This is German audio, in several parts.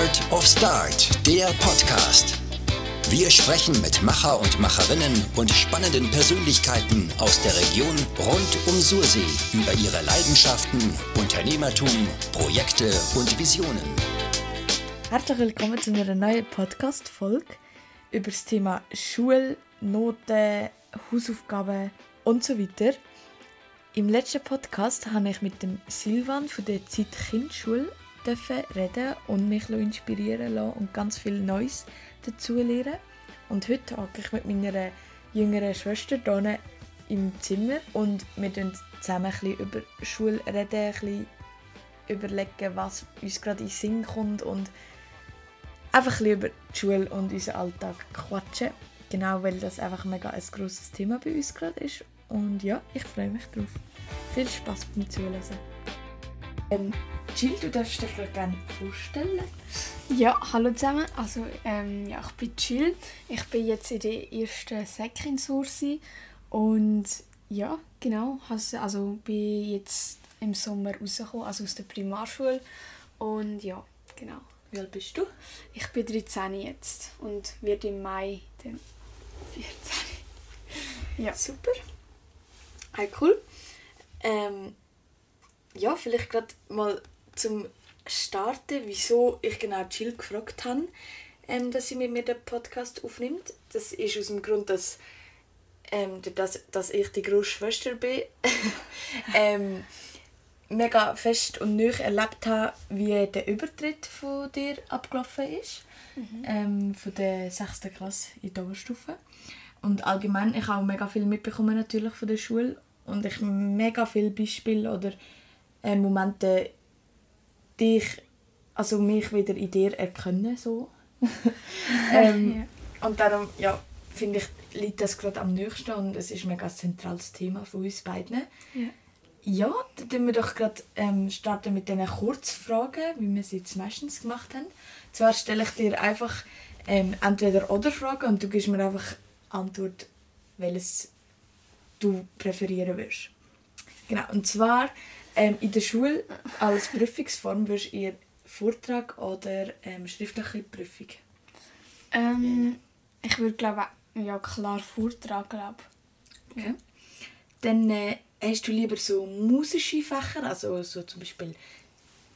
Art of Start, der Podcast. Wir sprechen mit Macher und Macherinnen und spannenden Persönlichkeiten aus der Region rund um Sursee über ihre Leidenschaften, Unternehmertum, Projekte und Visionen. Herzlich willkommen zu einer neuen Podcast-Folge über das Thema Schule, Noten, Hausaufgaben und so weiter. Im letzten Podcast habe ich mit dem Silvan von der Zeit Kindschule reden und mich inspirieren lassen und ganz viel Neues dazu lernen. Und heute hocke ich mit meiner jüngeren Schwester hier im Zimmer und wir reden zusammen ein bisschen über Schule reden, ein bisschen überlegen, was uns gerade in den Sinn kommt und einfach ein bisschen über die Schule und unseren Alltag quatschen. Genau, weil das einfach mega ein grosses Thema bei uns gerade ist. Und ja, ich freue mich drauf. Viel Spaß beim Zuhören. Ähm, Jill, du darfst dich gerne vorstellen. Ja, hallo zusammen. Also, ähm, ja, ich bin Jill. Ich bin jetzt in der ersten Sek in Sursi. Und ja, genau. Also, bin jetzt im Sommer rausgekommen, also aus der Primarschule. Und ja, genau. Wie alt bist du? Ich bin 13 jetzt und werde im Mai dann 14. ja. Super. Hey, cool. Ähm, ja, vielleicht gerade mal zum Starten, wieso ich genau Jill gefragt habe, ähm, dass sie mit mir den Podcast aufnimmt. Das ist aus dem Grund, dass, ähm, dass, dass ich die grosse Schwester bin. ähm, mega fest und neu erlebt habe, wie der Übertritt von dir abgelaufen ist. Mhm. Ähm, von der 6. Klasse in der Oberstufe. Und allgemein, ich habe auch mega viel mitbekommen natürlich von der Schule und ich mega viele Beispiele oder äh, Momente, die ich, also mich wieder in dir erkennen so. ähm, ja. Und darum, ja, finde ich, liegt das gerade am nächsten und es ist ein mega zentrales Thema für uns beiden. Ja. Ja, dann starten wir doch gerade ähm, starten mit diesen Kurzfragen, wie wir sie jetzt meistens gemacht haben. Zwar stelle ich dir einfach ähm, entweder oder Fragen und du gibst mir einfach Antwort, welches du präferieren würdest. Genau, und zwar ähm, in der Schule als Prüfungsform würdest du Vortrag oder ähm, schriftliche Prüfung? Ähm, ich würde glaube ja klar Vortrag glaube. Okay. Dann äh, hast du lieber so musische Fächer, also so zum Beispiel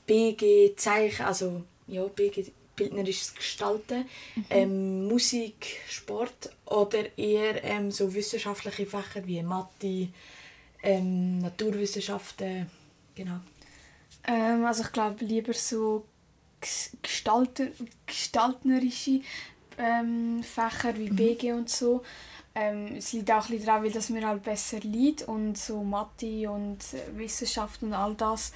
BG, Zeichen, also ja, BG, bildnerisches Gestalten, mhm. ähm, Musik, Sport oder eher ähm, so wissenschaftliche Fächer wie Mathe, ähm, Naturwissenschaften, genau. Ähm, also ich glaube lieber so gestalter, gestalterische ähm, Fächer wie mhm. BG und so. Ähm, es liegt auch ein daran, weil das mir halt besser liegt und so Mathe und Wissenschaft und all das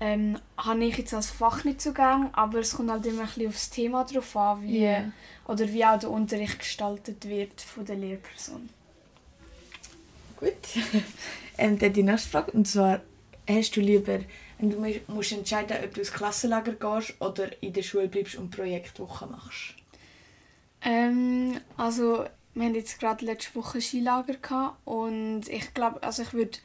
ähm, habe ich jetzt als Fach nicht Zugang, aber es kommt halt immer ein bisschen aufs Thema drauf an, wie, yeah. oder wie auch der Unterricht gestaltet wird von der Lehrperson. Gut. ähm, dann die nächste Frage, und zwar, hast du lieber, wenn du musst entscheiden, ob du ins Klassenlager gehst oder in der Schule bleibst und Projektwoche machst? Ähm, also wir hatten jetzt gerade letzte Woche Skilager gehabt und ich glaube, also ich würde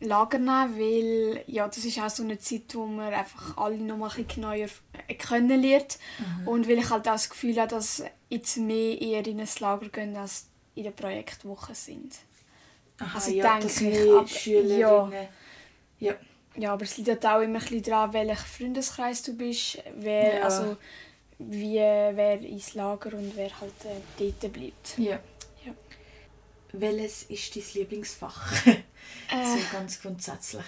Lager nehmen, weil ja, das ist auch so eine Zeit, wo man einfach alle noch mal ein bisschen genauer kennen lernt mhm. und weil ich halt auch das Gefühl habe, dass jetzt mehr eher in ein Lager gehen, als in der Projektwoche sind. Aha, also ja, denke ich, aber, Schülerinnen... Ja, ja. ja, aber es liegt auch immer ein bisschen daran, welcher Freundeskreis du bist, wer, ja. also wie wer ins Lager und wer halt äh, dort bleibt. Ja. ja. Welches ist dein Lieblingsfach? äh, so ganz grundsätzlich.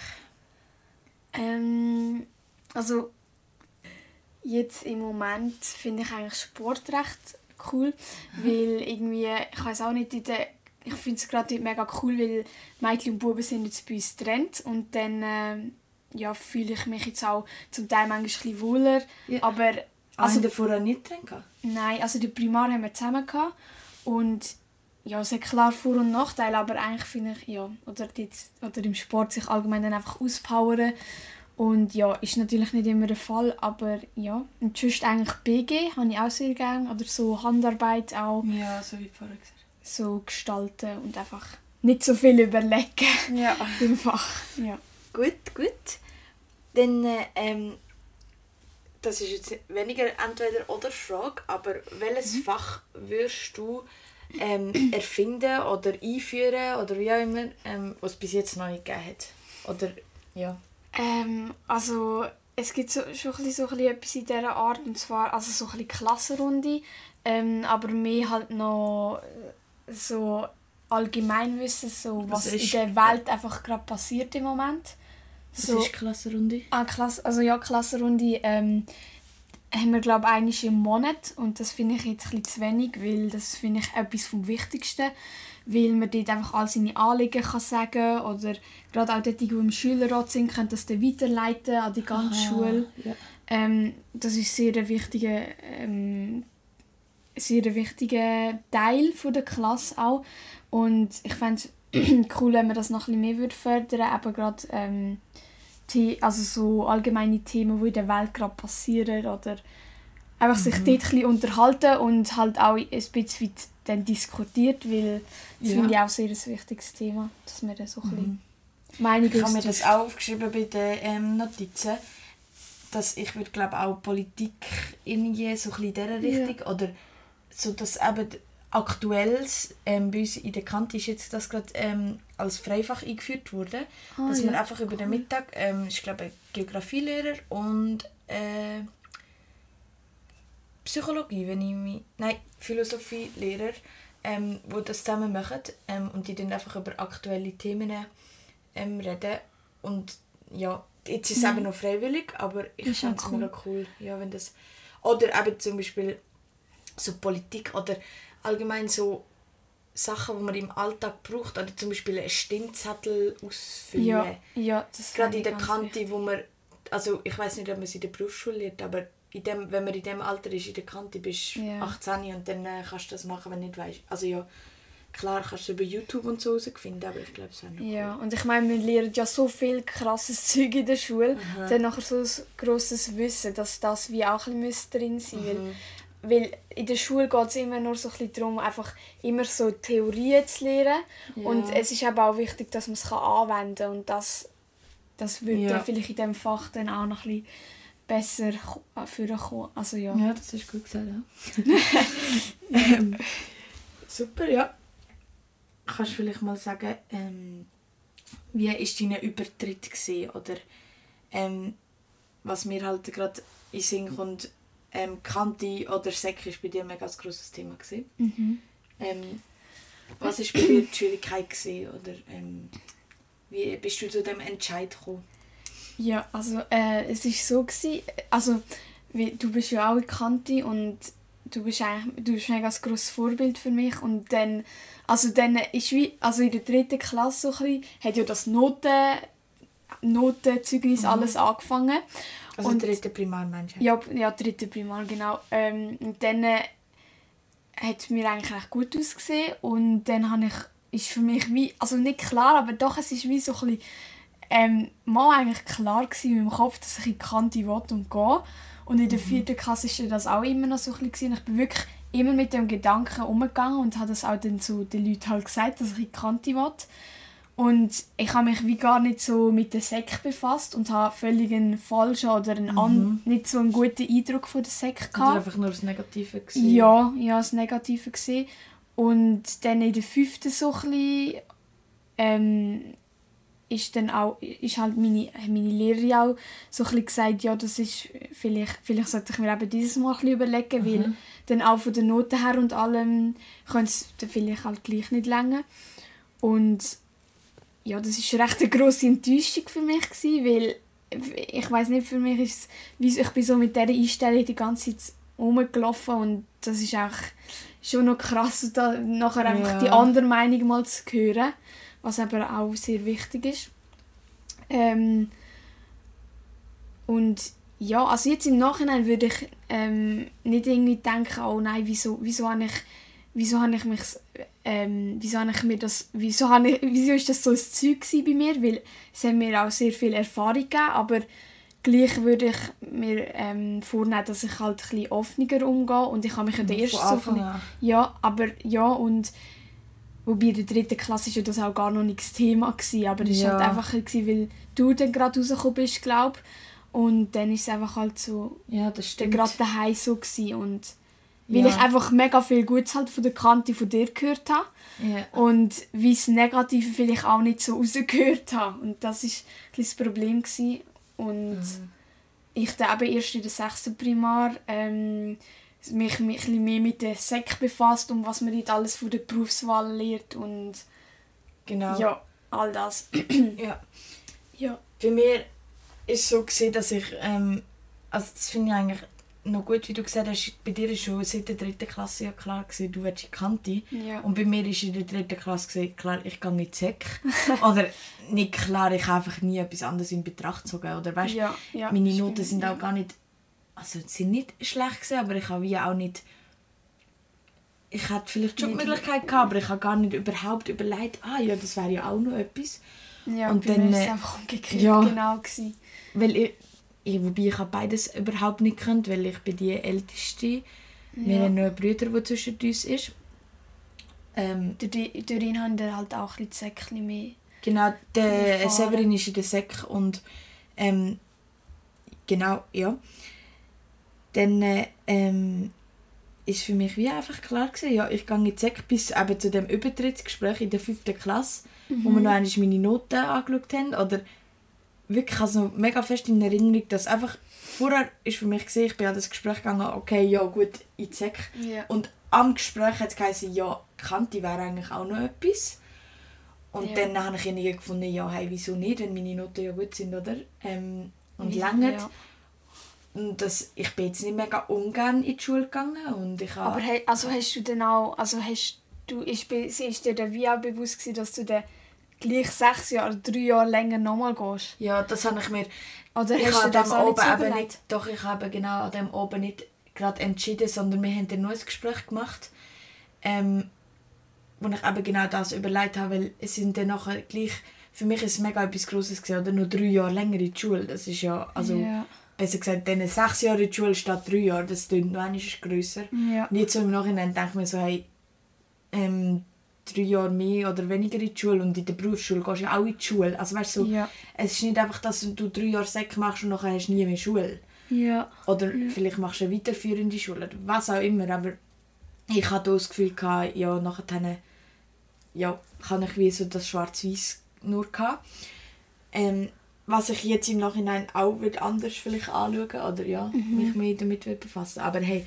Ähm, also jetzt im Moment finde ich eigentlich Sport recht cool, mhm. weil irgendwie, ich weiß auch nicht, in der, ich finde es gerade mega cool, weil Mädchen und Buben sind jetzt bei uns getrennt und dann äh, ja, fühle ich mich jetzt auch zum Teil manchmal ein bisschen wohler, ja. aber also der vorher nicht drin Nein, also die Primar haben wir zusammen gehabt und ja, es hat klar Vor- und Nachteile, aber eigentlich finde ich, ja, oder, die, oder im Sport sich allgemein dann einfach auspowern und ja, ist natürlich nicht immer der Fall, aber ja, und sonst eigentlich BG habe ich auch sehr gerne, oder so Handarbeit auch. Ja, so wie vorher gesagt. So gestalten und einfach nicht so viel überlegen ja. im Fach. Ja. Gut, gut. Dann äh, ähm, das ist jetzt weniger entweder oder Frage, aber welches mhm. Fach würdest du ähm, erfinden oder einführen oder wie auch immer, ähm, was es bis jetzt noch nicht gegeben hat? Oder, ja. Ähm, also es gibt so, schon ein bisschen, so ein etwas in dieser Art, und zwar also so ein bisschen Klassenrunde, ähm, aber mehr halt noch so Allgemeinwissen, so was, was in der Welt einfach gerade passiert im Moment. So, was ist Klassenrunde? Ah, Klasse, also ja, Klassenrunde ähm, haben wir glaube ich im Monat und das finde ich jetzt ein bisschen zu wenig, weil das finde ich etwas vom Wichtigsten, weil man dort einfach all seine Anliegen kann sagen oder gerade auch dort, die im Schülerrat sind, können das dann weiterleiten an die ganze Aha, Schule. Ja. Ähm, das ist sehr ein wichtiger, ähm, sehr ein wichtiger Teil von der Klasse auch und ich fände es cool, wenn man das noch ein bisschen mehr fördern würde, eben gerade ähm, also so allgemeine Themen, die in der Welt gerade passieren oder einfach mhm. sich dort ein bisschen unterhalten und halt auch ein bisschen dann diskutiert, weil das ja. finde ich auch sehr ein wichtiges Thema, dass wir da so ein bisschen mhm. Meinung Ich habe mir das auch aufgeschrieben bei den ähm, Notizen, dass ich würde glaube auch Politik irgendwie so ein bisschen in dieser Richtung ja. oder so, dass eben Aktuelles ähm, bei uns in der Kante ist jetzt das gerade ähm, als Freifach eingeführt worden, oh, dass ja. man einfach über den Mittag, ähm, ich glaube Geografielehrer und äh, Psychologie, wenn ich mich, nein Philosophielehrer, ähm, wo das zusammen machen ähm, und die dann einfach über aktuelle Themen ähm, reden und ja jetzt ist es mhm. eben noch freiwillig, aber ich finde es cool. mega cool, ja wenn das oder eben zum Beispiel so Politik oder allgemein so Sachen, die man im Alltag braucht, oder zum Beispiel einen Stimmzettel ausfüllen. Ja, ja das Gerade in der Kante, wo man, also ich weiß nicht, ob man es in der Berufsschule lernt, aber in dem, wenn man in dem Alter ist, in der Kante bist ja. 18 und dann äh, kannst du das machen, wenn du nicht weißt. Also ja, klar kannst du über YouTube und so herausfinden, aber ich glaube es auch nicht. Ja, cool. und ich meine, wir lernen ja so viel krasses Zeug in der Schule, Aha. dann nachher so ein grosses Wissen, dass das wie auch ein bisschen drin sein. Mhm weil in der Schule geht es immer nur so ein darum, einfach immer so Theorien zu lernen. Ja. Und es ist aber auch wichtig, dass man es anwenden kann. Und das, das würde ja. vielleicht in diesem Fach dann auch noch ein bisschen besser vorkommen. Also, ja. ja, das ist gut gesagt. Ja. ähm, super, ja. Kannst du vielleicht mal sagen, ähm, wie war dein Übertritt? Gewesen? Oder ähm, was mir halt gerade in Sinn kommt, ähm, Kante oder Säcke war bei dir ein mega grosses Thema. Mhm. Ähm, was war bei dir die Schwierigkeit? Gewesen, oder ähm, wie bist du zu dem Entscheid gekommen? Ja, also äh, es war so, gewesen, also wie, du bist ja auch in Kante und du bist eigentlich du bist ein mega grosses Vorbild für mich und dann also dann ist wie also in der dritten Klasse so ein bisschen, hat ja das Noten Notenzeugnis mhm. alles angefangen also und, dritte Primar meinst du? Ja, ja, dritte Primar, genau. Ähm, und dann äh, hat es mir eigentlich recht gut ausgesehen und dann habe ich, ist für mich wie, also nicht klar, aber doch, es ist wie so ein bisschen, ähm, mal eigentlich klar gewesen in meinem Kopf, dass ich in die Kante will und gehe. Und in der mhm. vierten Klasse war das auch immer noch so ein bisschen. Ich bin wirklich immer mit dem Gedanken umgegangen und habe das auch dann zu den Leuten halt gesagt, dass ich in die Kante will. Und ich habe mich wie gar nicht so mit der Sek befasst und habe völlig einen falschen oder einen mhm. nicht so einen guten Eindruck von der Sek gehabt. Oder einfach nur das Negative gesehen? Ja, ja, das Negative gesehen. Und dann in der fünften so ein bisschen, ähm, ist dann auch, ist halt meine, meine Lehrerin auch so ein gesagt, ja, das ist, vielleicht, vielleicht sollte ich mir eben dieses Mal ein überlegen, mhm. weil dann auch von den Noten her und allem könnte es vielleicht halt gleich nicht länger. Und ja, das ist recht eine grosse Enttäuschung für mich gewesen, weil ich weiß nicht, für mich ist es, ich bin so mit dieser Einstellung die ganze Zeit rumgelaufen und das ist auch schon noch krass, da nachher einfach ja. die andere Meinung mal zu hören, was aber auch sehr wichtig ist. Ähm, und ja, also jetzt im Nachhinein würde ich ähm, nicht irgendwie denken, oh nein, wieso, wieso habe ich, wieso habe ich mich ähm, wieso habe ich mir das, wieso, habe ich, wieso ist das so ein Zeug bei mir, weil es hat mir auch sehr viel Erfahrung gegeben, aber gleich würde ich mir ähm, vornehmen, dass ich halt ein bisschen offener umgehe und ich habe mich in der ersten so bisschen, ja, aber ja und wobei in der dritten Klasse war das auch gar noch nicht das Thema gewesen, aber es ja. war halt einfach gewesen, weil du dann gerade rausgekommen bist, glaube Und dann ist es einfach halt so, ja, das stimmt. gerade daheim so gewesen. und weil ja. ich einfach mega viel Gutes halt von der Kante von dir gehört habe ja. und wie das Negative vielleicht auch nicht so rausgehört habe und das ist das Problem gewesen. und mhm. ich dann eben erst in der sechsten Primar ähm, mich, mich ein mehr mit der Sek befasst und was man dort alles von der Berufswahl lernt und genau. ja, all das. ja. ja. Bei mir ist es so gewesen, dass ich, ähm, also das finde ich eigentlich noch gut, wie du gesagt hast, bei dir ist schon seit der dritten Klasse ja klar gewesen, du willst in Kante. Ja. Und bei mir ist in der dritten Klasse gewesen, klar, ich gehe nicht Sek. oder nicht klar, ich habe einfach nie etwas anderes in Betracht gezogen. Oder weißt, ja, ja, meine Noten sind auch gar nicht also sie sind nicht schlecht gewesen, aber ich habe wie auch nicht ich hatte vielleicht schon die Möglichkeit gehabt, aber ich habe gar nicht überhaupt überlegt, ah ja, das wäre ja auch noch etwas. Ja, und dann war es einfach umgekehrt ja, genau gewesen. Weil ich, ich, wobei ich habe beides überhaupt nicht gekannt, weil ich bin die Älteste. Ja. Wir haben noch einen Bruder, der zwischen uns ist. Ähm, durch ihn haben wir halt auch ein bisschen mehr Genau, der Severin ist in der Sek und ähm, genau, ja dann ähm, ist für mich wie einfach klar gewesen, ja, ich gehe jetzt weg bis eben zu dem Übertrittsgespräch in der fünften Klasse, mhm. wo wir noch einmal meine Noten angeschaut haben, oder wirklich also mega fest in Erinnerung, dass einfach vorher ist für mich gesehen, ich bin an das Gespräch gegangen, okay, ja gut, ich zeck. Yeah. Und am Gespräch hat es geheißen, ja, Kante wäre eigentlich auch noch etwas. Und yeah. dann habe ich irgendwie gefunden, ja, hey, wieso nicht, wenn meine Noten ja gut sind, oder? Ähm, und ja, länger. Ja das, ich bin jetzt nicht mega ungern in die Schule gegangen und ich Aber he, also hast du dann auch, also hast du, ist, ist dir dann wie auch bewusst gewesen, dass du dann gleich sechs Jahre, drei Jahre länger nochmal gehst? Ja, das habe ich mir, Oder ich habe das oben eben nicht, doch ich habe genau an dem oben nicht gerade entschieden, sondern wir haben dann nur ein Gespräch gemacht, ähm, wo ich eben genau das überlegt habe, weil es sind dann nachher gleich, für mich ist es mega etwas Grosses gewesen, oder nur drei Jahre länger in die Schule, das ist ja, also... Ja besser gesagt, diese sechs Jahre in der Schule statt drei Jahre, das klingt noch einmal grösser. Ja. Und jetzt so im Nachhinein denke ich mir so, hey, ähm, drei Jahre mehr oder weniger in die Schule und in der Berufsschule gehst du ja auch in die Schule. Also weißt du, so, ja. es ist nicht einfach, dass du drei Jahre Sek machst und nachher hast du nie mehr Schule. Ja. Oder ja. vielleicht machst du eine weiterführende Schule oder was auch immer, aber ich hatte das Gefühl, gehabt, ja, nachher ja, kann ich wie so das Schwarz-Weiß nur gehabt. Ähm, was ich jetzt im Nachhinein auch anders vielleicht anschauen oder ja, mhm. mich mehr damit befassen Aber hey,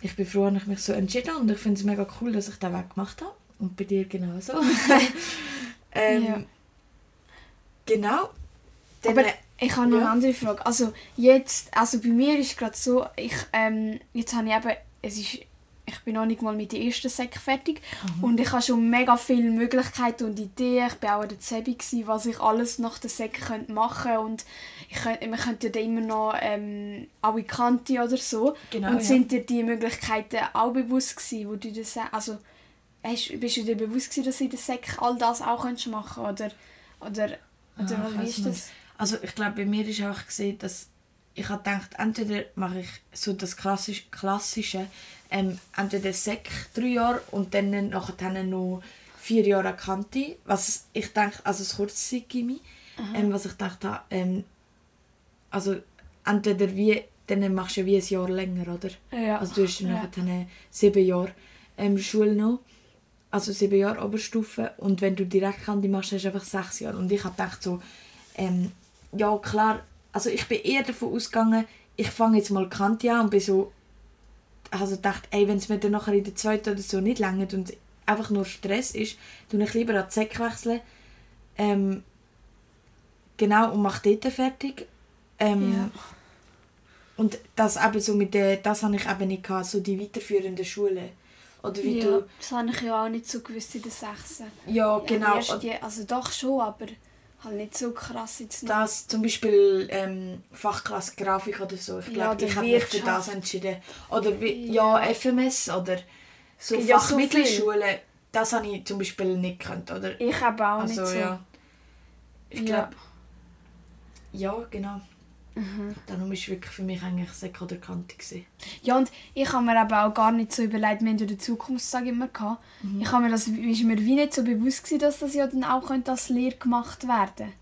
ich bin froh, dass ich mich so entschieden habe und ich finde es mega cool, dass ich den Weg gemacht habe. Und bei dir genauso. ähm, ja. Genau. Dann, Aber ich habe noch ja. eine andere Frage. Also jetzt, also bei mir ist gerade so, ich, ähm, jetzt habe ich eben, es ist ich bin noch nicht mal mit der ersten Sek fertig mhm. und ich habe schon mega viele Möglichkeiten und Ideen. Ich war auch an der Zebi, was ich alles nach der Sek machen könnte und ich könnte, man könnte ja immer noch ähm, in Kante oder so. Genau, und ja. sind dir die Möglichkeiten auch bewusst gewesen, wo du das, also hast, bist du dir bewusst gewesen, dass du in der Sek all das auch machen könntest oder, oder, oder ah, wie ist das? Also ich glaube, bei mir ist auch gesehen, dass ich habe gedacht, entweder mache ich so das klassische, klassische ähm, entweder Sek drei Jahre und dann nachher noch vier Jahre Kante, was ich denke, also das kurze Gimmi, ähm, was ich dachte, ähm, also entweder wie, dann machst du wie ein Jahr länger, oder? Ja. Also du hast dann ja. nachher sieben Jahre ähm, Schule noch, also sieben Jahre Oberstufe und wenn du direkt Kante machst, hast du einfach sechs Jahre und ich habe gedacht so, ähm, ja klar, also ich bin eher davon ausgegangen, ich fange jetzt mal Kante an und bin so also dachte, ey, wenn es mir dann nachher in der zweiten oder so nicht langt und einfach nur Stress ist, tue ich lieber an die Säcke wechseln. Ähm, genau, und mache dort fertig. Ähm, ja. Und das eben so mit der, das habe ich eben nicht gehabt, so die weiterführende Schule. Oder wie ja, du... das habe ich ja auch nicht so gewusst in der 6. Ja, genau. Ja, also doch schon, aber halt nicht so krass jetzt noch. Das zum Beispiel ähm, Fachklasse Grafik oder so. Ich glaube, ja, ich habe mich für das entschieden. Oder wie, ja. ja FMS oder so ja, Fachmittelschule. So das habe ich zum Beispiel nicht gekannt, oder? Ich habe auch also, nicht so. Ja. Ich glaube... Ja. ja, genau. Mhm. Darum war wirklich für mich eigentlich Sek oder Kante. Ja, und ich habe mir aber auch gar nicht so überlegt, wir haben ja den Zukunftstag immer gehabt. Mhm. Ich habe mir das, ist mir wie nicht so bewusst gewesen, dass das ja dann auch könnte als Lehre gemacht werden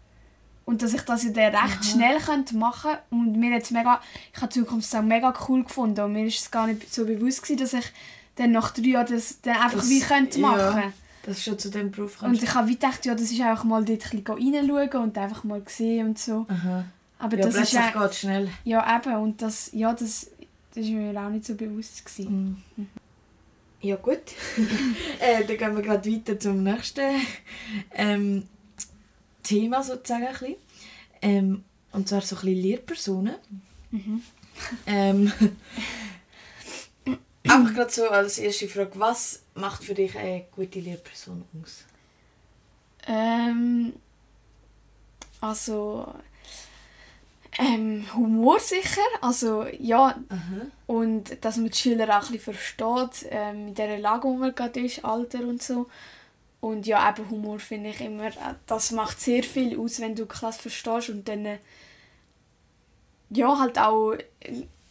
und dass ich das ja dann recht Aha. schnell könnte machen könnte. Und mir jetzt mega, ich habe die Zukunft auch mega cool gefunden und mir ist es gar nicht so bewusst gewesen, dass ich dann nach drei Jahren das dann einfach das, wie könnte machen ja, Das schon zu dem Beruf Und ich habe gedacht, ja, das ist einfach mal dort ein bisschen reinschauen und einfach mal sehen und so. Aha. Aber ja, das ist ja, geht schnell. Ja, eben. Und das, ja, das, das ist mir auch nicht so bewusst gewesen. Mhm. Ja gut, äh, dann gehen wir gerade weiter zum nächsten ähm, Thema sozusagen. Ein ähm, und zwar so ein bisschen Lehrpersonen. Mhm. Ähm, einfach gerade so als erste Frage, was macht für dich eine gute Lehrperson aus? Ähm, also ähm, Humor sicher, also ja. Aha. Und dass man die Schüler auch ein bisschen versteht, ähm, in der Lage, wo man gerade ist, Alter und so. Und ja, eben Humor finde ich immer, äh, das macht sehr viel aus, wenn du die Klasse verstehst und dann äh, ja, halt auch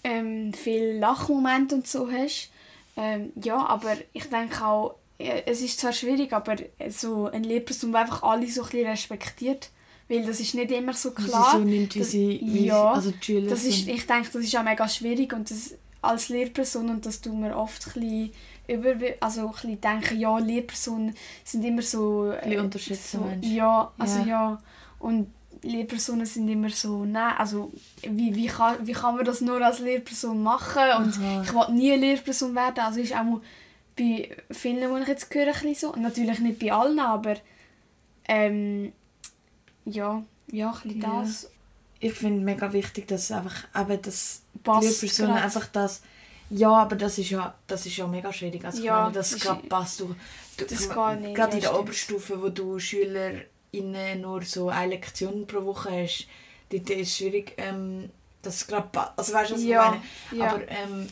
ähm, viele Lachmomente und so hast. Ähm, ja, aber ich denke auch, äh, es ist zwar schwierig, aber so ein Lehrperson, der einfach alle so ein bisschen respektiert weil das ist nicht immer so klar. Sie so nimmt, wie sie, wie ja, also die das ist, Ich denke, das ist auch mega schwierig und das als Lehrperson und das tun wir oft ein über, also ein denken, ja, Lehrpersonen sind immer so... Bisschen unterschätzen, so, Ja, also ja. ja. Und Lehrpersonen sind immer so, nein, also wie, wie, kann, wie kann man das nur als Lehrperson machen und Aha. ich will nie Lehrperson werden, also ist auch bei vielen, die ich jetzt höre, ein so, natürlich nicht bei allen, aber ähm, ja, ja, ein ja. das. Ich finde mega wichtig, dass einfach eben das passt die Person einfach das ja, aber das ist ja, das ist ja mega schwierig. Also ja, meine, das, gerade passt. Du, du, das kann nicht. Gerade in der Oberstufe, wo du SchülerInnen nur so eine Lektion pro Woche hast, dort ist es schwierig, ähm, das gerade Also weißt du, was ja, ich meine? Ja. Aber ähm,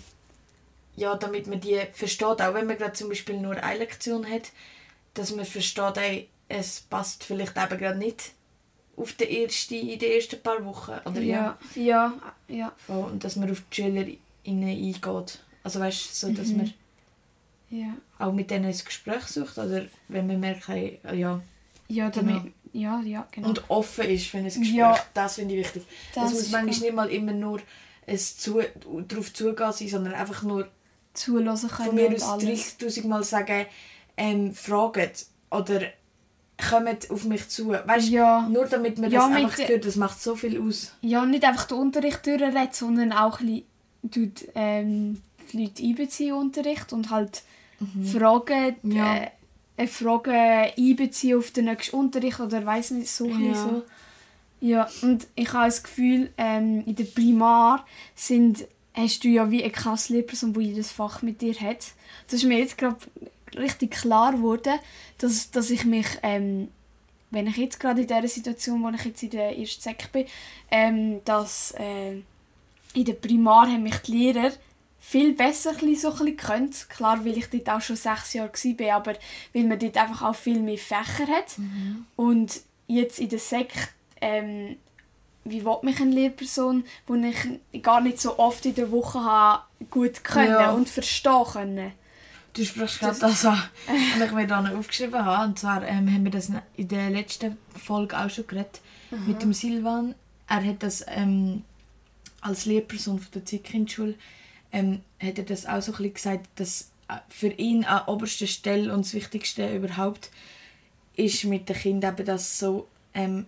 ja, damit man die versteht, auch wenn man gerade zum Beispiel nur eine Lektion hat, dass man versteht, ey, es passt vielleicht eben gerade nicht auf den ersten, in den ersten paar Wochen. Oder ja, ja, ja. ja. Und dass man auf die SchülerInnen eingeht. Also weißt so, dass mhm. man ja. auch mit denen ein Gespräch sucht. Oder wenn man merkt, hey, ja, ja, damit, genau. ja, ja, genau. Und offen ist für ein Gespräch, ja. das finde ich wichtig. Das, das muss manchmal nicht mal immer nur es zu, darauf zugehen sein, sondern einfach nur zulassen können von mir aus 30'000 Mal sagen, ähm, fragen oder kommen auf mich zu. Weißt, ja. Nur damit man ja, das einfach hört, das macht so viel aus. Ja, nicht einfach den Unterricht durchreden, sondern auch ein bisschen ähm, die Leute einbeziehen Unterricht und halt mhm. Fragen, ja. äh, äh, Fragen einbeziehen auf den nächsten Unterricht oder weiß nicht, so. Ja. so. Ja, und ich habe das Gefühl, ähm, in der Primar sind, hast du ja wie eine Klasslehrperson, die jedes Fach mit dir hat. Das ist mir jetzt gerade richtig klar geworden, dass, dass ich mich, ähm, wenn ich jetzt gerade in dieser Situation, wo ich jetzt in der ersten Sek bin, ähm, dass äh, in der Primar haben mich die Lehrer viel besser so bisschen Klar, weil ich dort auch schon sechs Jahre war, aber weil man dort einfach auch viel mehr Fächer hat. Mhm. Und jetzt in der Sek ähm, wie will mich eine Lehrperson, die ich gar nicht so oft in der Woche habe, gut können ja. und verstehen können. Du sprichst gerade das an, was ich mir dann aufgeschrieben habe. Und zwar ähm, haben wir das in der letzten Folge auch schon geredet Aha. mit dem Silvan. Er hat das ähm, als Lehrperson von der Zeitkindschule ähm, hat er das auch so ein bisschen gesagt, dass äh, für ihn an oberster Stelle und das Wichtigste überhaupt ist mit den Kindern eben das so ähm,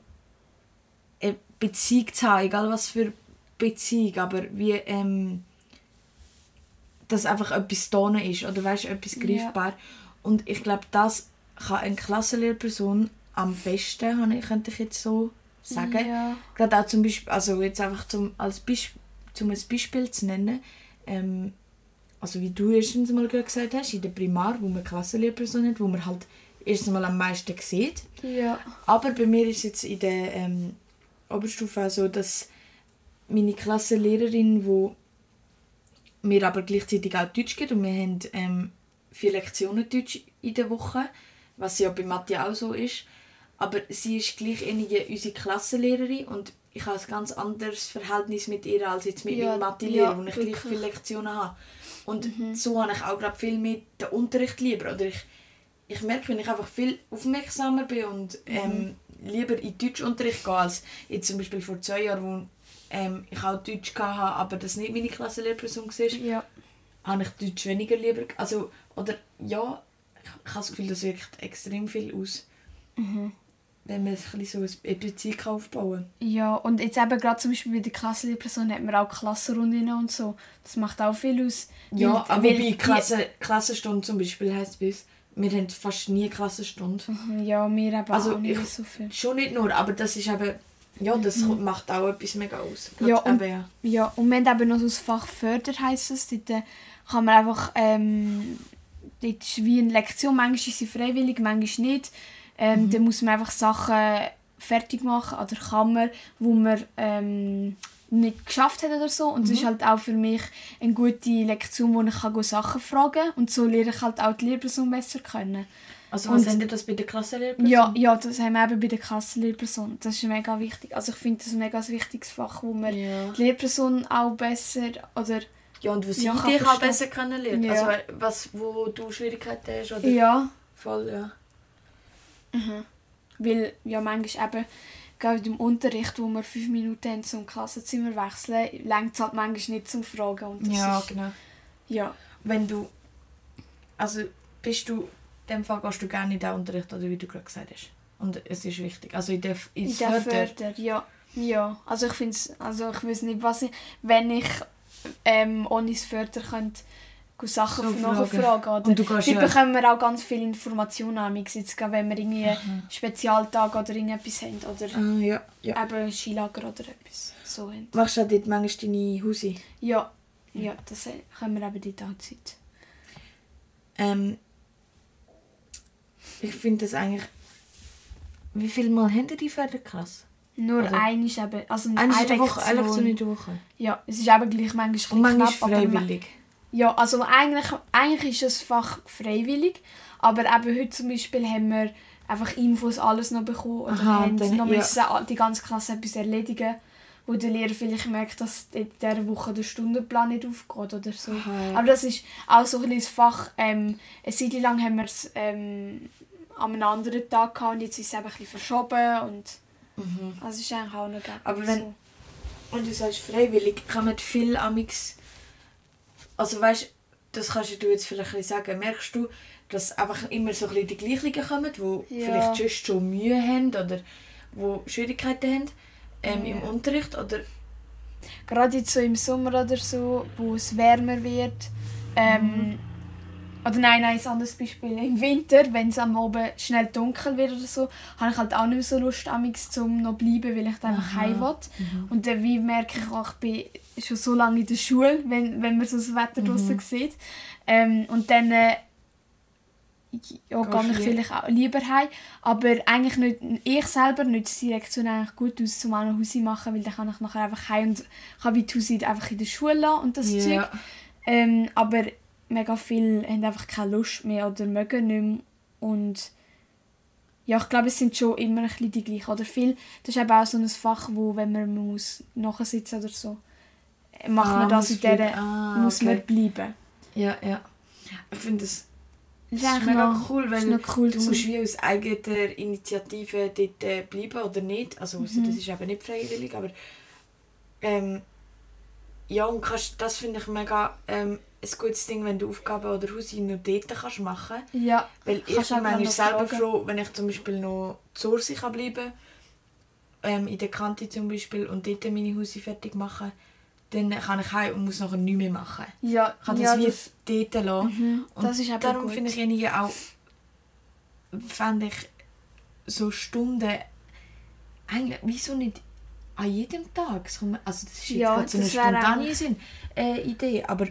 eine Beziehung zu haben, egal was für Beziehung, aber wie ähm, dass einfach etwas da ist oder weißt, etwas greifbar. Ja. Und ich glaube, das kann eine Klassenlehrperson am besten, könnte ich jetzt so sagen. Ja. Gerade auch zum Beispiel, also jetzt einfach zum, als Beisp zum ein Beispiel zu nennen, ähm, also wie du erstens mal gesagt hast, in der Primar, wo man Klassenlehrperson hat, wo man halt erstens mal am meisten sieht. Ja. Aber bei mir ist jetzt in der ähm, Oberstufe auch so, dass meine Klassenlehrerin, die mir aber gleichzeitig auch Deutsch gibt und wir haben ähm, vier Lektionen Deutsch in der Woche, was ja bei Mathe auch so ist. Aber sie ist gleich unsere Klassenlehrerin und ich habe ein ganz anderes Verhältnis mit ihr als jetzt mit ja, meinem Mathe-Lehrer, ja, wo ich gleich viele Lektionen habe. Und mhm. so habe ich auch gerade viel mit dem Unterricht lieber. Oder ich, ich merke, wenn ich einfach viel aufmerksamer bin und ähm, lieber in Deutschunterricht gehen, als jetzt zum Beispiel vor zwei Jahren, ähm, ich auch Deutsch hatte, aber das nicht meine Klassenlehrperson war. Ja. Habe ich Deutsch weniger lieber... Also, oder ja, ich, ich habe das Gefühl, das wirkt extrem viel aus. Mhm wenn man so eine Beziehung aufbauen kann. Ja, und jetzt eben gerade zum Beispiel bei der Klassenlehrperson hat man auch Klassenrunden und so. Das macht auch viel aus. Ja, aber bei Klasse, Klassenstunde zum Beispiel heisst es bei uns, wir haben fast nie Klassenstunde. Mhm, ja, wir eben also auch nicht ich, so viel. Schon nicht nur, aber das ist eben, ja, das mhm. macht auch etwas mega aus. Ja und, eben, ja. ja, und wir haben eben noch so das Fach Förder heisst es. Dort äh, kann man einfach, ähm, dort ist wie eine Lektion, manchmal ist sie freiwillig, manchmal nicht. Ähm, mhm. Dann muss man einfach Sachen fertig machen an der Kammer, wo man ähm, nicht geschafft hat oder so. Und es mhm. ist halt auch für mich eine gute Lektion, wo ich kann Sachen fragen kann. Und so lerne ich halt auch die Lehrperson besser kennen. Also was haben das bei der Klassenlehrperson? Ja, ja, das haben wir eben bei der Klassenlehrperson. Das ist mega wichtig. Also ich finde das ein mega wichtiges Fach, wo man ja. die Lehrperson auch besser oder ja, und wo sie ja, dich auch besser kennenlernen. Ja. Also was, wo du Schwierigkeiten hast oder? Ja. Voll, ja. Mhm. Weil ja manchmal eben, gerade im Unterricht, wo wir fünf Minuten haben zum Klassenzimmer wechseln, längt es halt manchmal nicht zum Fragen. Und ja, ist, genau. Ja. Wenn du, also bist du, in dem Fall gehst du gerne in den Unterricht, oder wie du gerade gesagt hast. Und es ist wichtig. Also in der, in der Förder, ja. Ja, also ich finde also ich weiß nicht, was ich, wenn ich ähm, ohne das Förder könnte Sachen so nachfragen. Oder und du ja. bekommen wir auch ganz viele Informationen, jetzt, wenn wir irgendwie einen Spezialtag oder irgendetwas haben. Oder ah, ja, ja. eben Skilager oder etwas. So haben. Machst du dort manchmal deine Hause? Ja, ja das können wir eben dort auch Zeit. Ähm, ich finde das eigentlich... Wie viel Mal haben die Förderklasse? Nur also, eine ist eben... Also eine, eine Woche, eine so eine Woche? Ja, es ist eben gleich manchmal manchmal knapp, freiwillig? Ja, also eigentlich, eigentlich ist es Fach freiwillig, aber eben heute zum Beispiel haben wir einfach Infos alles noch bekommen oder Aha, haben dann, noch ja. die ganze Klasse etwas erledigen, wo der Lehrer vielleicht merkt, dass in dieser Woche der Stundenplan nicht aufgeht oder so. Aha. Aber das ist auch so ein kleines Fach. Ähm, eine Zeit lang haben wir es ähm, an einem anderen Tag gehabt und jetzt ist es eben ein bisschen verschoben und mhm. also ist eigentlich auch noch Aber wenn, so. und du sagst freiwillig, kann man viel amix also weißt das kannst du jetzt vielleicht sagen, merkst du, dass einfach immer so ein die gleichen kommen, die ja. vielleicht just schon Mühe haben oder die Schwierigkeiten haben ähm, ja. im Unterricht oder gerade jetzt so im Sommer oder so, wo es wärmer wird ähm, mhm. Oder nein, nein, ein anderes Beispiel. Im Winter, wenn es am Abend schnell dunkel wird oder so, habe ich halt auch nicht mehr so Lust, amigs zum noch bleiben, weil ich dann einfach heim will. Mhm. Und dann wie merke ich auch, ich bin schon so lange in der Schule, wenn, wenn man so das Wetter mhm. draußen sieht. Ähm, und dann äh, ja, gehe ich vielleicht auch lieber heim. Aber eigentlich nicht, ich selber nütze die Lektion eigentlich gut aus, um auch noch Hause machen, weil dann kann ich nachher einfach heim und kann wie die Hause einfach in der Schule lassen und das yeah. Zeug. Ähm, aber mega viele haben einfach keine Lust mehr oder mögen nicht mehr. Und ja, ich glaube, es sind schon immer ein bisschen die gleichen. Oder viel, das ist eben auch so ein Fach, wo, wenn man muss nachsitzen oder so, macht ah, man das in dieser, ah, muss okay. man bleiben. Ja, ja. Ich finde das, das ist mega noch, cool, weil cool du musst wie aus eigener Initiative dort äh, bleiben oder nicht. Also mhm. das ist eben nicht freiwillig, aber ähm, ja, und kannst, das finde ich mega ähm, ein gutes Ding, wenn du Aufgaben oder dort kannst machen kannst. Ja. Weil ich bin manchmal selber fragen. froh, wenn ich zum Beispiel noch zu Hause kann bleiben ähm, in der Kante zum Beispiel, und dort meine Hausaufgaben fertig machen, dann kann ich heim und muss nachher nichts mehr machen. Ja, ich kann das ja, wie das, dort lassen. Mhm, und das ist darum finde ich irgendwie auch, fände ich so Stunden, eigentlich, wieso nicht an jedem Tag? Also das ist jetzt ja, so eine spontane Sinn, äh, Idee, aber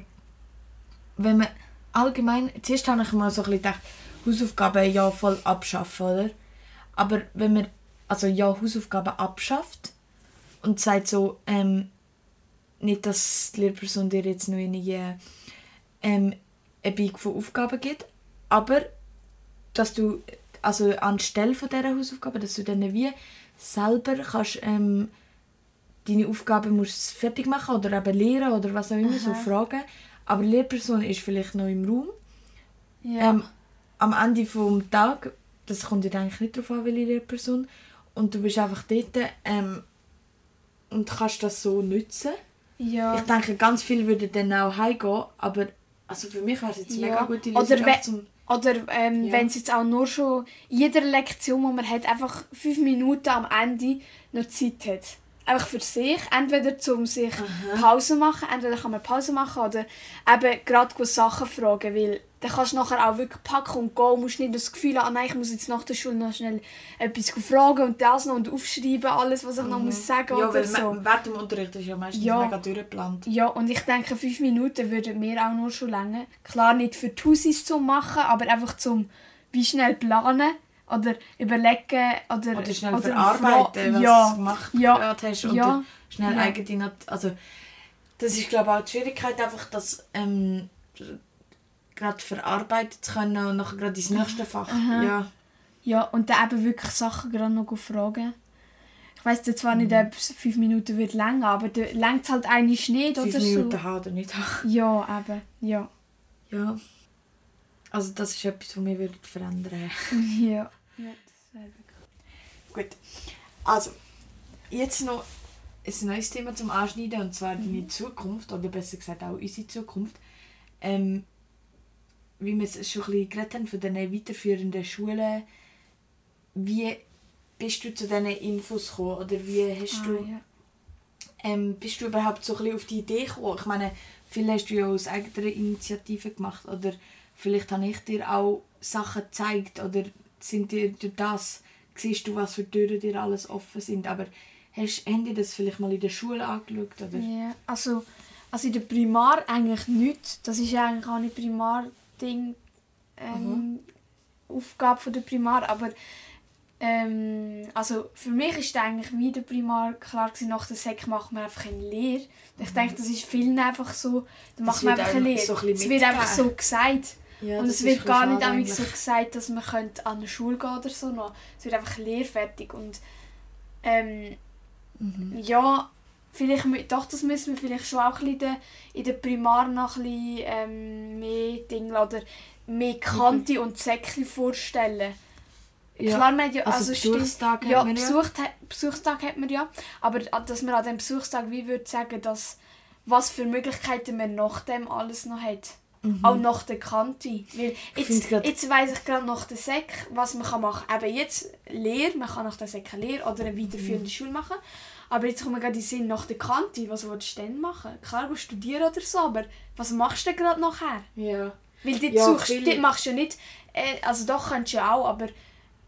wenn man allgemein, zuerst habe ich mal so ein bisschen gedacht, Hausaufgaben ja voll abschaffen, oder? Aber wenn man also ja Hausaufgaben abschafft und sagt so, ähm, nicht, dass die Lehrperson dir jetzt noch eine, ähm, eine Big von Aufgaben gibt, aber dass du also anstelle von dieser Hausaufgabe, dass du dann wie selber kannst ähm, deine Aufgaben musst fertig machen oder eben lehren oder was auch immer, Aha. so Fragen aber die Lehrperson ist vielleicht noch im Raum. Ja. Ähm, am Ende des Tages, das kommt ja eigentlich nicht darauf an, welche Lehrperson, und du bist einfach dort ähm, und kannst das so nutzen. Ja. Ich denke, ganz viel würden dann auch heimgehen, aber also für mich wäre es jetzt Ja. mega gute Oder Lösung. we- auch zum, Oder ähm, Ja. wenn es jetzt auch nur schon jeder Lektion, die man hat, einfach fünf Minuten am Ende noch Zeit hat. Einfach für sich. Entweder zum sich Pause machen, entweder kann man Pause machen oder eben gerade Sachen fragen, weil dann kannst du nachher auch wirklich packen und gehen musst nicht das Gefühl haben, ah nein, ich muss jetzt nach der Schule noch schnell etwas fragen und das noch und aufschreiben, alles, was ich noch muss sagen Mhm. ja, oder so. während dem Unterricht ist ja meistens Ja. mega durchgeplant. Ja, und ich denke, fünf Minuten würden mir auch nur schon länger. Klar, nicht für die Hausis zu machen, aber einfach zum wie schnell planen oder überlegen oder, Oder schnell oder verarbeiten, was ja, du gemacht ja, hast. Oder ja, schnell ja. eigene Also, das ist, glaube ich, auch die Schwierigkeit, einfach das ähm, gerade verarbeiten zu können und nachher gerade ins nächste Fach. Ja. ja, und dann eben wirklich Sachen gerade noch fragen. Ich weiss zwar Mhm. nicht, ob es fünf Minuten wird länger, aber da längt es halt eigentlich nicht Fünf oder Minuten so. haben oder nicht haben. Ja, eben, ja. Ja. Also das ist etwas, was wir würden verändern Ja. ja Gut. Also, jetzt noch ein neues Thema zum Anschneiden, und zwar deine Zukunft, oder besser gesagt auch unsere Zukunft. Ähm, wie wir es schon ein bisschen geredet haben von den weiterführenden Schulen, wie bist du zu diesen Infos gekommen? Oder wie hast Ah, du, ja. ähm, bist du überhaupt so ein bisschen auf die Idee gekommen? Ich meine, viel hast du ja aus eigener Initiative gemacht, oder vielleicht habe ich dir auch Sachen gezeigt, oder sind dir durch das, siehst du, was für Türen dir alles offen sind, aber hast, haben dir das vielleicht mal in der Schule angeschaut, oder? Ja, also, also in der Primar eigentlich nicht. Das ist eigentlich auch nicht Primar-Ding, ähm, Aufgabe von der Primar, aber ähm, also für mich ist eigentlich wie der Primar klar gewesen, nach der Sek macht man einfach eine Lehre. Ich denke, das ist vielen einfach so, dann Das macht man einfach eine Lehre. so ein es wird einfach so gesagt. Ja, und es wird gar nicht einmal so eigentlich. gesagt, dass man könnte an eine Schule gehen oder so noch. Es wird einfach lehrfertig und ähm, Mhm. ja, vielleicht, doch, das müssen wir vielleicht schon auch in der, in der Primar noch ein bisschen ähm, mehr Dinge oder mehr Kante und Säckchen vorstellen. Ja, Klar, man hat ja, also also stimmt, Besuchstag hat ja, man ja. Besucht, Besuchstag hat man ja, aber a- dass man an dem Besuchstag wie würde sagen, dass was für Möglichkeiten man nach dem alles noch hat. Auch nach der Kante. Weil jetzt, jetzt weiss ich gerade nach der Sek, was man kann machen kann. Eben jetzt Lehre, man kann nach der Sek eine Lehre oder eine weiterführende Schule machen. Aber jetzt kommt mir gerade in den Sinn, nach der Kante, was willst du denn machen? Klar, du studieren oder so, aber was machst du denn gerade nachher? Ja. Weil dort, Ja, suchst, dort machst du ja nicht, äh, also doch kannst du ja auch, aber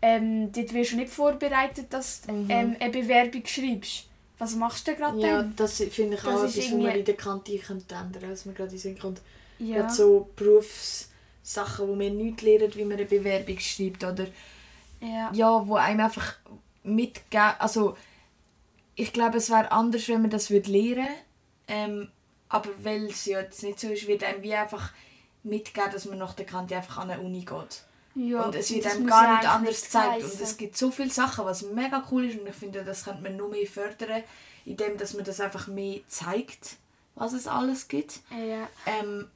ähm, dort wirst du nicht vorbereitet, dass du Mhm. ähm, eine Bewerbung schreibst. Was machst du denn gerade Ja, dann? das finde ich Das auch etwas, was man in der Kante könnte ändern was mir gerade in den Sinn kommt. Ja. Gerade so Berufssachen, wo wir nicht lernen, wie man eine Bewerbung schreibt oder ja. ja, wo einem einfach mitgeben, also ich glaube, es wäre anders, wenn man das würde lernen, ähm, aber weil es ja jetzt nicht so ist, wird einem wie einfach mitgeben, dass man nach der Kante einfach an eine Uni geht. Ja, und es wird einem gar nicht anders gezeigt. Und es gibt so viele Sachen, was mega cool ist und ich finde, das könnte man nur mehr fördern, indem dass man das einfach mehr zeigt, was es alles gibt. Ja. Ähm,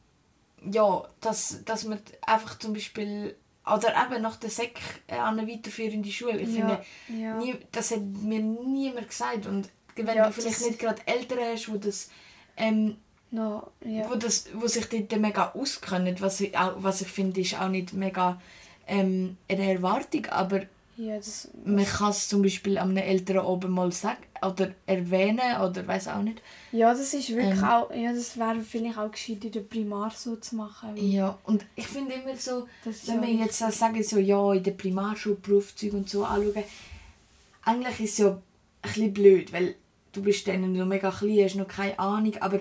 ja, dass, dass man einfach zum Beispiel oder eben nach der Sek äh, an eine weiterführende Schule. Ich Ja, finde, ja. nie, das hat mir niemand gesagt. Und wenn Ja, du vielleicht nicht gerade Eltern hast, wo das ähm, No, ja. wo, das, wo sich dort mega auskennen, was ich, auch, was ich finde, ist auch nicht mega ähm, eine Erwartung, aber ja, das, man kann es zum Beispiel einem Eltern oben mal sagen oder erwähnen oder weiß auch nicht. ja, das ist wirklich Ähm. auch, ja, das wäre vielleicht auch gescheit in der Primar so zu machen. Ja, und ich finde immer so, wenn wir jetzt so sagen, so, ja, in der Primarschule Berufszeug und so anschauen, eigentlich ist es ja ein bisschen blöd, weil du bist dann noch mega klein, hast noch keine Ahnung, aber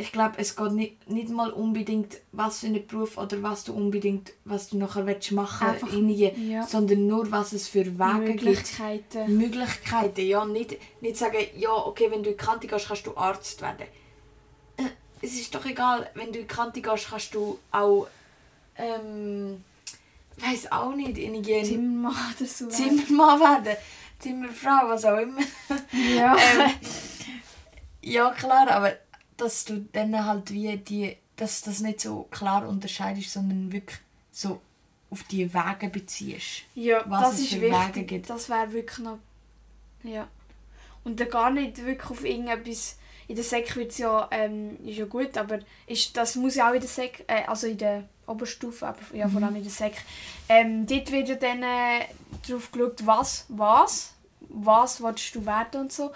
ich glaube, es geht nicht, nicht mal unbedingt, was für einen Beruf oder was du unbedingt, was du nachher willst machen Einfach, irgendwie, ja. sondern nur, was es für Wege gibt. Möglichkeiten. Möglichkeiten, ja, nicht, nicht sagen, ja, okay, wenn du in die Kante gehst, kannst du Arzt werden. Äh, Es ist doch egal, wenn du in die Kante gehst, kannst du auch, ähm, weiß auch nicht, irgendwie Zimmermann oder so. Zimmermann werden, Zimmerfrau, was auch immer. Ja. ähm, ja, klar, aber dass du dann halt wie die, dass das nicht so klar unterscheidest, sondern wirklich so auf die Wege beziehst. Ja, Was das es ist für Wege wichtig. gibt. Das wäre wirklich noch. Ja. Und dann gar nicht wirklich auf irgendetwas. In der Sek wird es ja, ähm, ist ja gut, aber ist, das muss ja auch in der Sek, äh, also in der Oberstufe, aber ja, vor allem in der Sek. Ähm, dort wird ja dann äh, darauf geschaut, was, was, was willst du werden und so.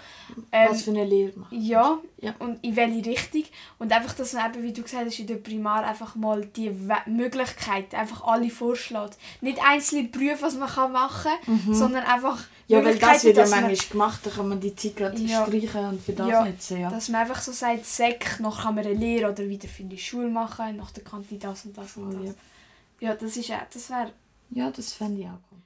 Ähm, Was für eine Lehre macht. ja, Ja. und in welche Richtung. Und einfach, dass man eben, wie du gesagt hast, in der Primar einfach mal die We Möglichkeiten einfach alle vorschlägt. Nicht einzelne Berufe, was man kann machen kann, sondern einfach Mhm. Ja, weil das wird ja man- manchmal gemacht, dann kann man die Zeit gerade Ja. streichen und für das Ja, nutzen. Ja. Dass man einfach so sagt, Sek, noch kann man eine Lehre oder wieder für die Schule machen, nach der Kante das und das und das. Ja, das ist auch, das wäre... Ja, das fände ich auch cool.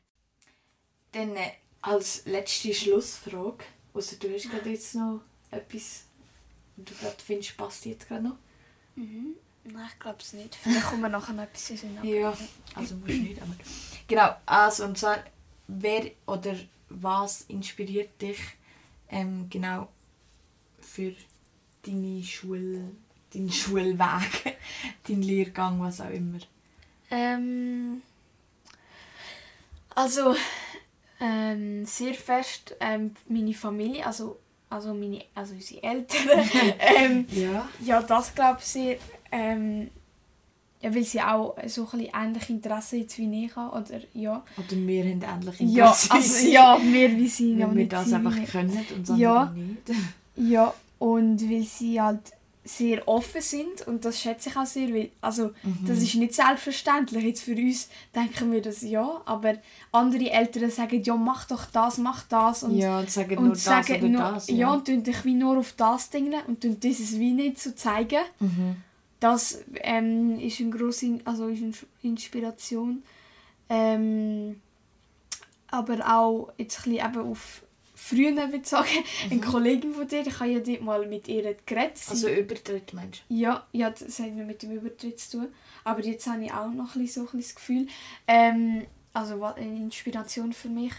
Dann äh, als letzte Schlussfrage, außer du hast gerade jetzt noch etwas, und du gerade findest, passt jetzt gerade noch. Nein, ich glaube es nicht. Vielleicht kommen wir nachher noch etwas in den. Ja, also musst du nicht, aber... Genau, also und zwar, wer oder was inspiriert dich ähm, genau für deine Schul, deinen Schulweg, deinen Lehrgang, was auch immer? Ähm, also ähm, sehr fest ähm, meine Familie, also, also, meine, also unsere Eltern. ähm, Ja. ja, das glaube ich sehr. Ähm, ja, weil sie auch so ein bisschen ähnliche Interessen jetzt wie ich habe. Oder ja. Oder wir haben endlich Ja, Interesse also, ja, mehr wie sie. weil wir das einfach wir. können und andere Ja. nicht. Ja, und weil sie halt sehr offen sind und das schätze ich auch sehr, weil also Mhm. das ist nicht selbstverständlich. Jetzt für uns denken wir das ja, aber andere Eltern sagen, ja mach doch das, mach das und, ja, und sagen und nur das sagen oder nur, das. ja. und tun dich wie nur auf das Ding und tun dieses wie nicht so zeigen. Mhm. Das ähm, ist eine grosse also ist eine Inspiration. Ähm, aber auch jetzt ein bisschen eben auf früher würde ich sagen, eine Kollegin von dir, ich habe ja dort mal mit ihr geredet. Mhm. Also Übertritt meinst ja, ja, das hat mit dem Übertritt zu tun. Aber jetzt habe ich auch noch ein bisschen so ein bisschen das Gefühl, ähm, also eine Inspiration für mich,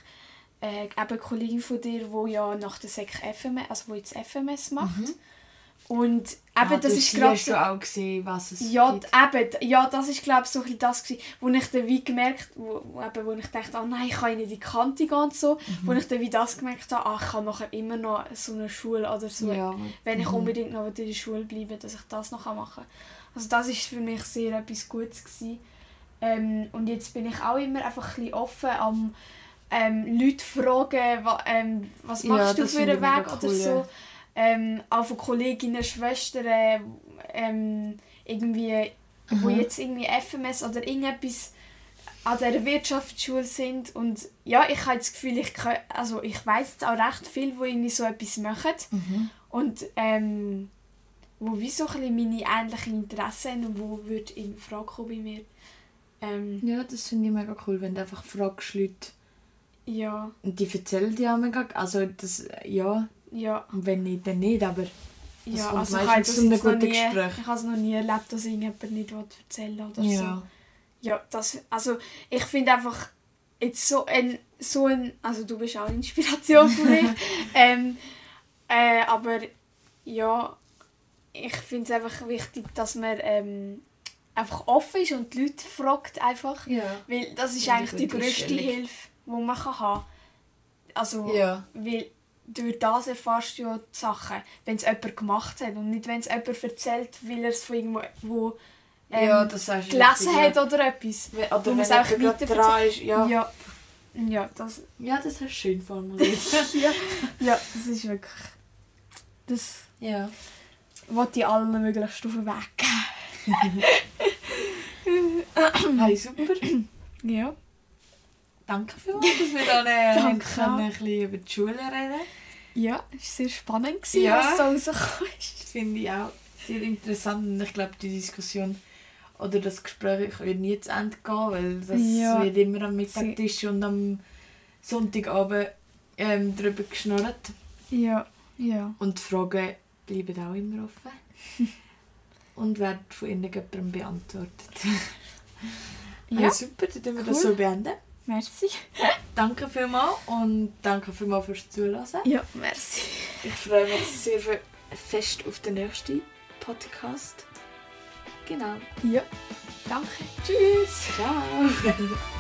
äh, eben eine Kollegin von dir, die ja nach der Sek FMS, also wo jetzt FMS macht. Und eben, Ah, das ist gerade so, du auch gesehen, was es ja, gibt. eben, ja, das ist glaube ich so ein das gewesen, wo ich dann wie gemerkt, wo, eben, wo ich dachte, oh nein, ich kann nicht in die Kante gehen und so, Mhm. wo ich dann wie das gemerkt habe, ah, ich kann nachher immer noch so eine Schule oder so Ja. wenn ich Mhm. unbedingt noch in der Schule bleibe, dass ich das noch machen kann. Also das ist für mich sehr etwas Gutes gewesen. Ähm, und jetzt bin ich auch immer einfach ein offen am ähm, Leute fragen, wa, ähm, was Ja, machst du das für einen Weg mega oder cool, so. Ähm, auch von Kolleginnen, Schwestern, ähm, irgendwie, wo Mhm. jetzt irgendwie FMS oder irgendetwas an dieser Wirtschaftsschule sind und ja, ich habe das Gefühl, ich, kann, also ich weiss auch recht viel, wo irgendwie so etwas machen Mhm. und ähm, wo wie so ein bisschen meine ähnlichen Interessen haben und wo würde in Frage kommen bei mir. Ähm, Ja, das finde ich mega cool, wenn du einfach fragst Leute ja, und die erzählen dir auch mega, also das, ja, ja, und wenn nicht, dann nicht, aber ja. kommt Also ich habe das zu einem guten nie, Gespräch. ich habe es noch nie erlebt, dass irgendjemand nicht erzählen will oder ja. so. Ja, das, also ich finde einfach jetzt so ein, so ein, also du bist auch eine Inspiration für mich, ähm, äh, aber ja, ich finde es einfach wichtig, dass man ähm, einfach offen ist und die Leute fragt einfach, Ja. weil das ist Ja, eigentlich die Einstellung. Hilfe, die man kann haben Also, Ja. weil durch das erfährst du ja die Sachen, wenn es jemand gemacht hat und nicht, wenn es jemand erzählt, weil er es von irgendwo wo, ähm, ja, das gelesen richtig, hat oder etwas. ja. Oder wenn es auch weiter ist, ja. ja. Ja, ja, das, das hast du schön formuliert. ja, ja, das ist wirklich... Das ja. wollte ich allen möglichst auf den Weg geben. Hey, super. Ja. Danke vielmals, dass wir dann äh, Danke. können ein bisschen über die Schule reden Ja, es war sehr spannend, gewesen, Ja. was so rausgekommen ist. Das finde ich auch sehr interessant und ich glaube, die Diskussion oder das Gespräch wird nie zu Ende gehen, weil das Ja. wird immer am Mittagstisch und am Sonntagabend ähm, darüber geschnurrt. Ja, ja. Und die Fragen bleiben auch immer offen. und werden von irgendjemandem beantwortet. Ja, Hey, super, dann tun wir das cool. so beenden. Merci. Danke vielmals und danke vielmals fürs Zuhören. Ja, merci. Ich freue mich sehr fe- fest auf den nächsten Podcast. Genau. Ja. Danke. Tschüss. Ciao.